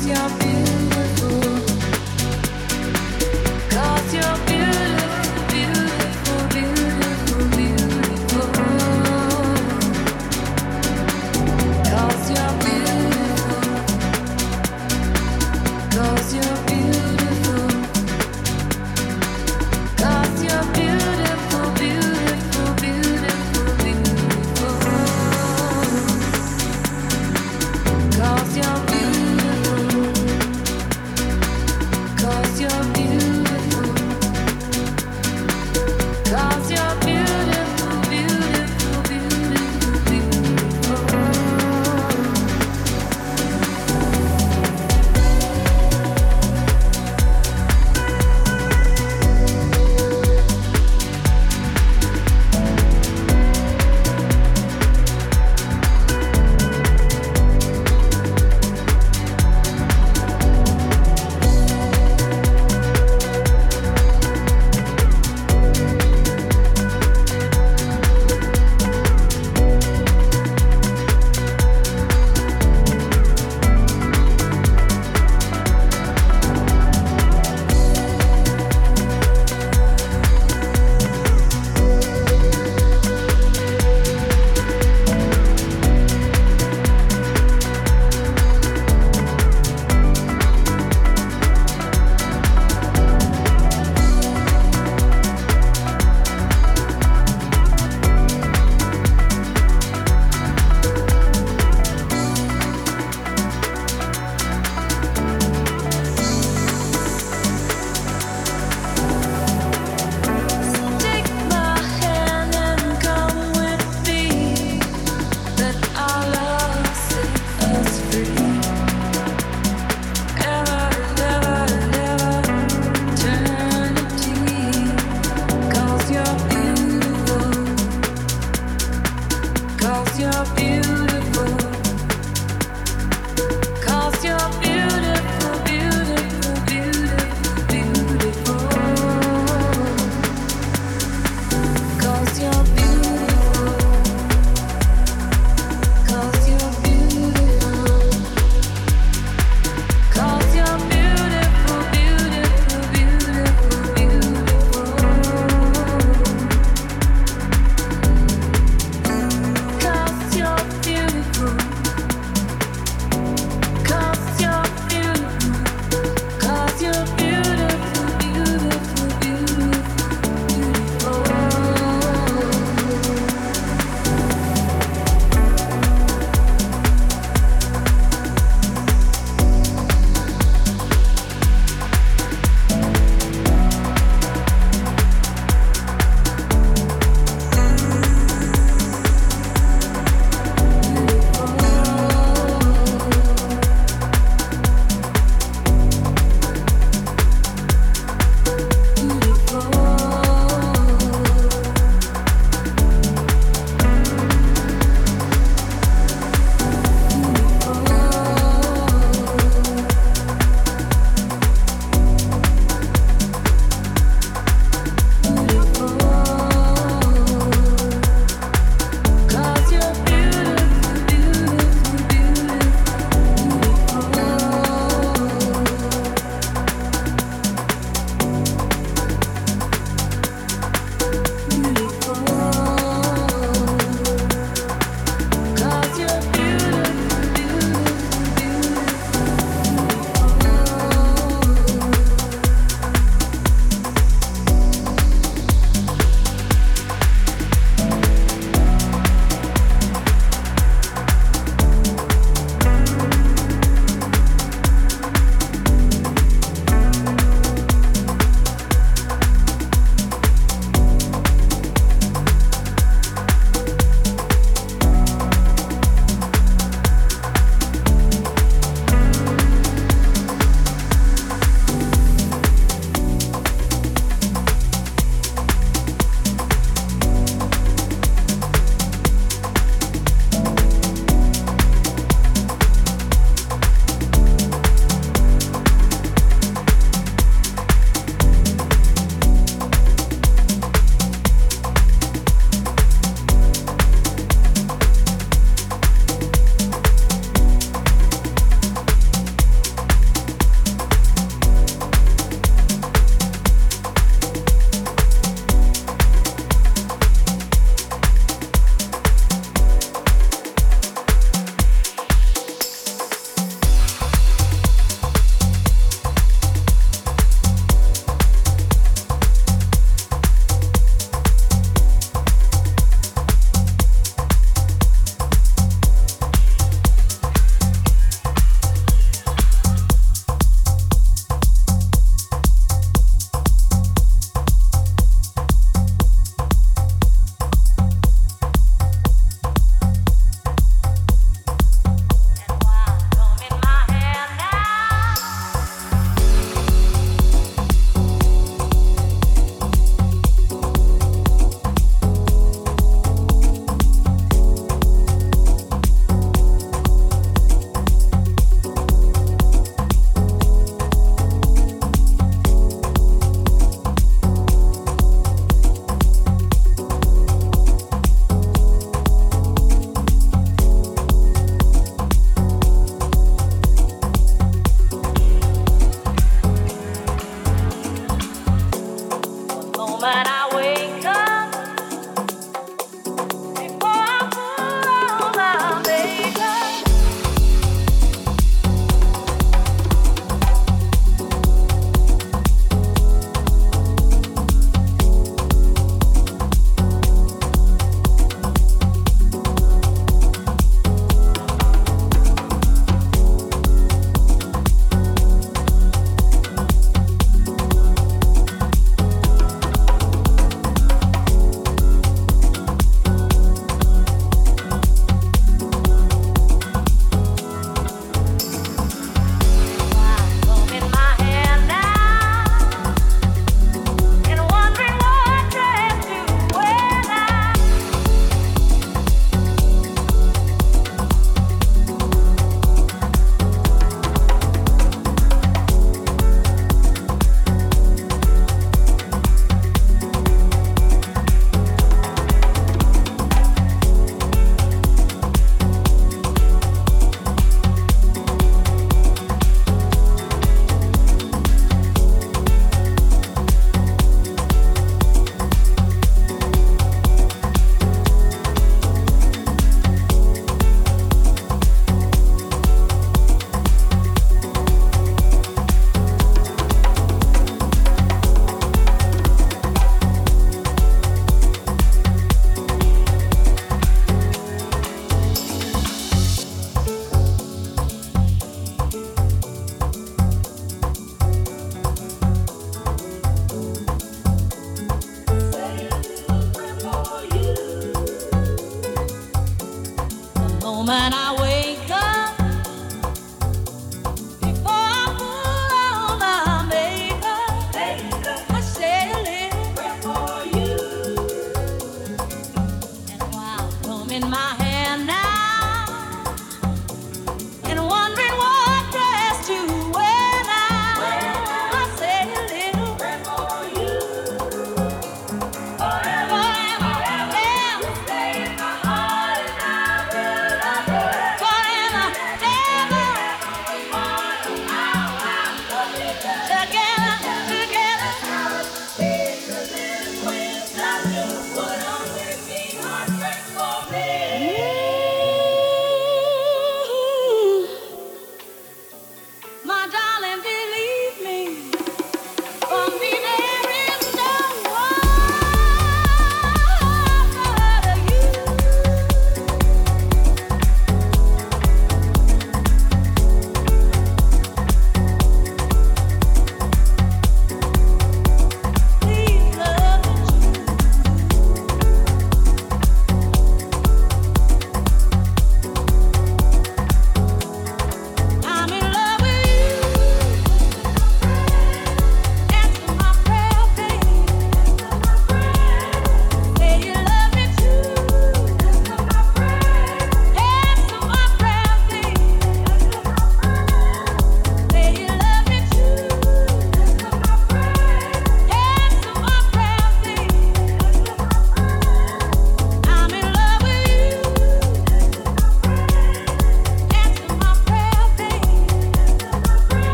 Cause you're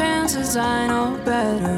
I know better.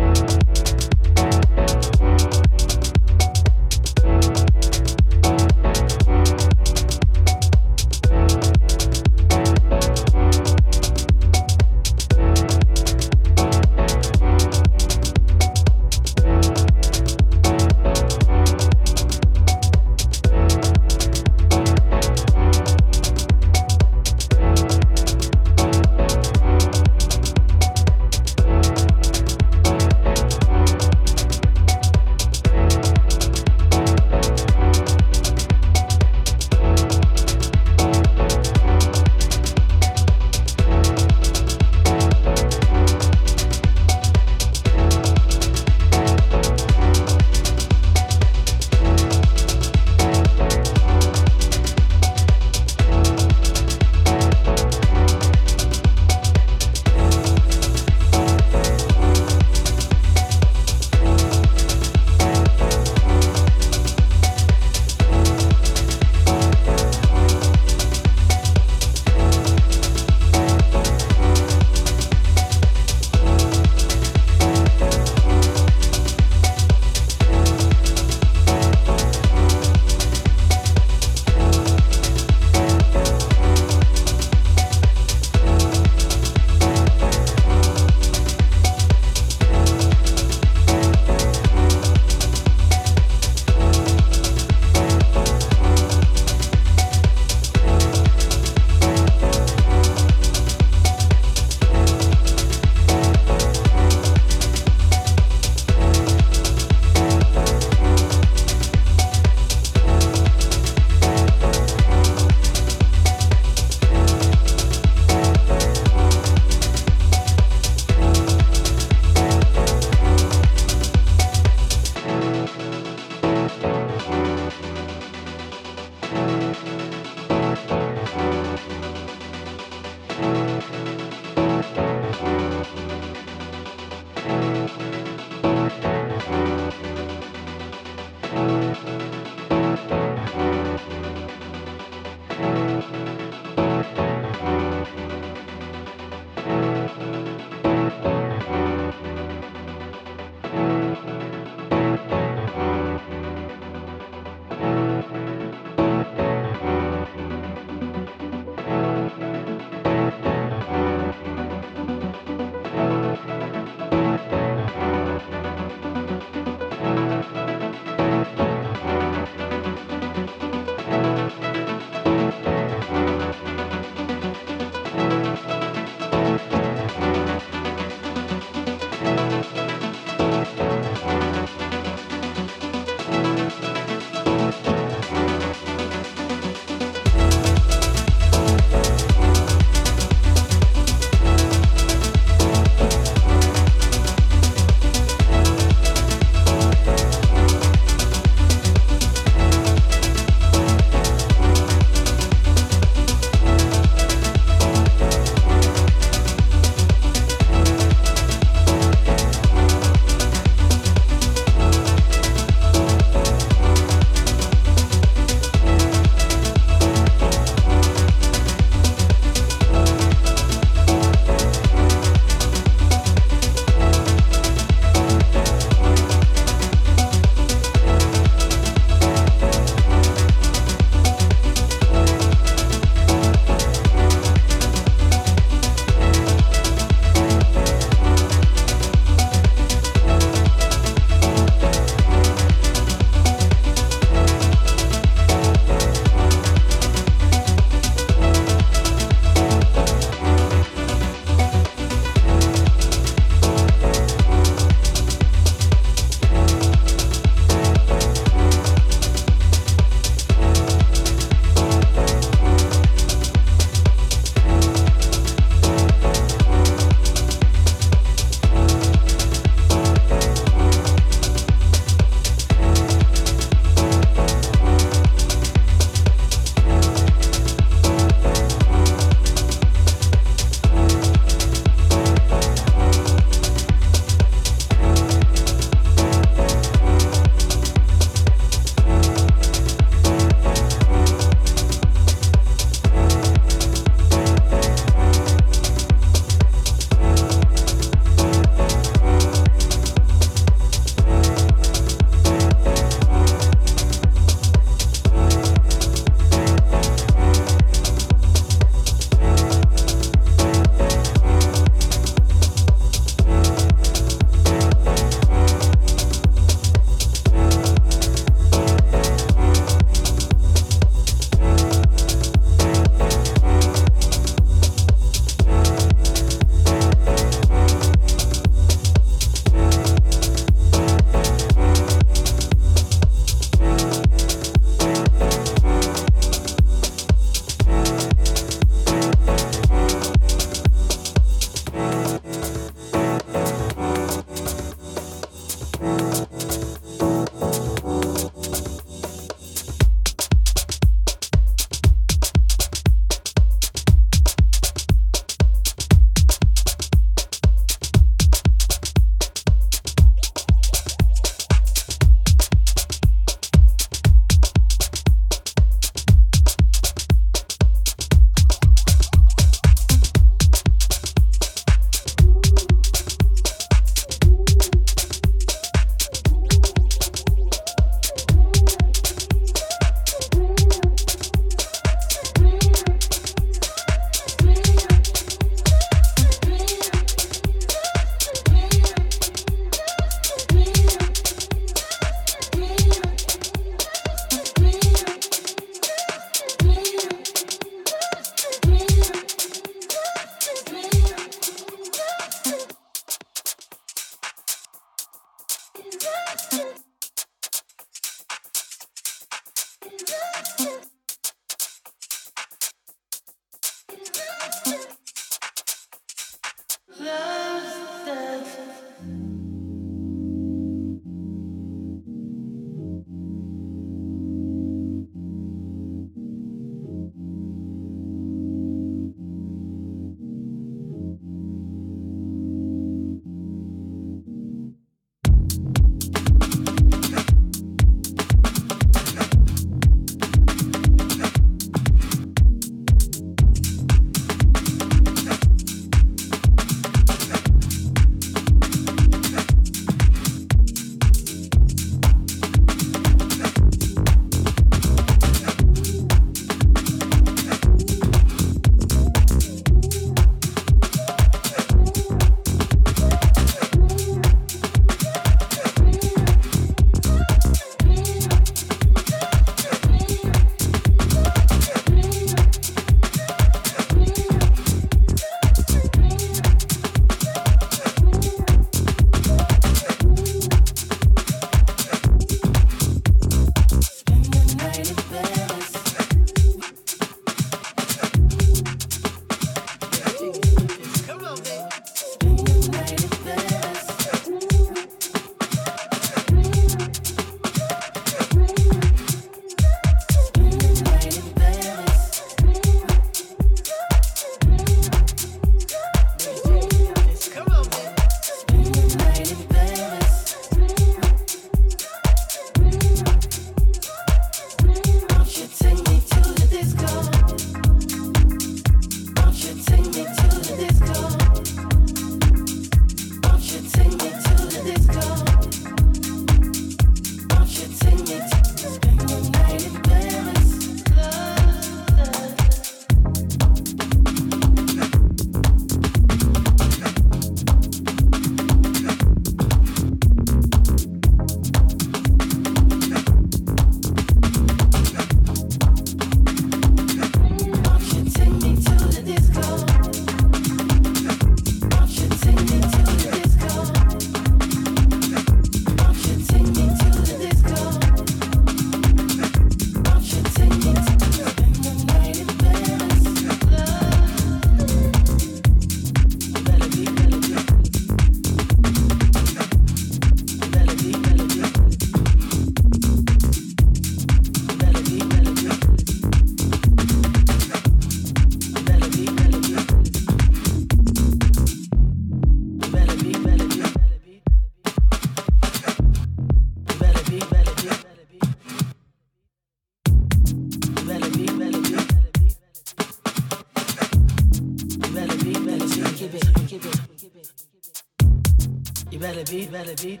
better be.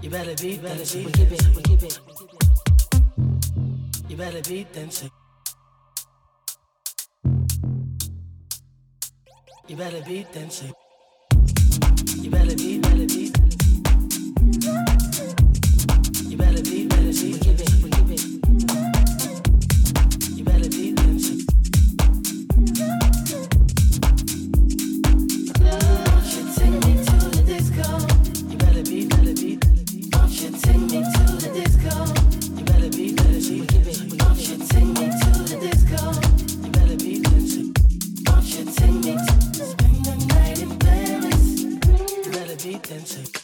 You better be dancing. We keep it, we keep it. You better be dancing. You better be dancing. crazy dancing.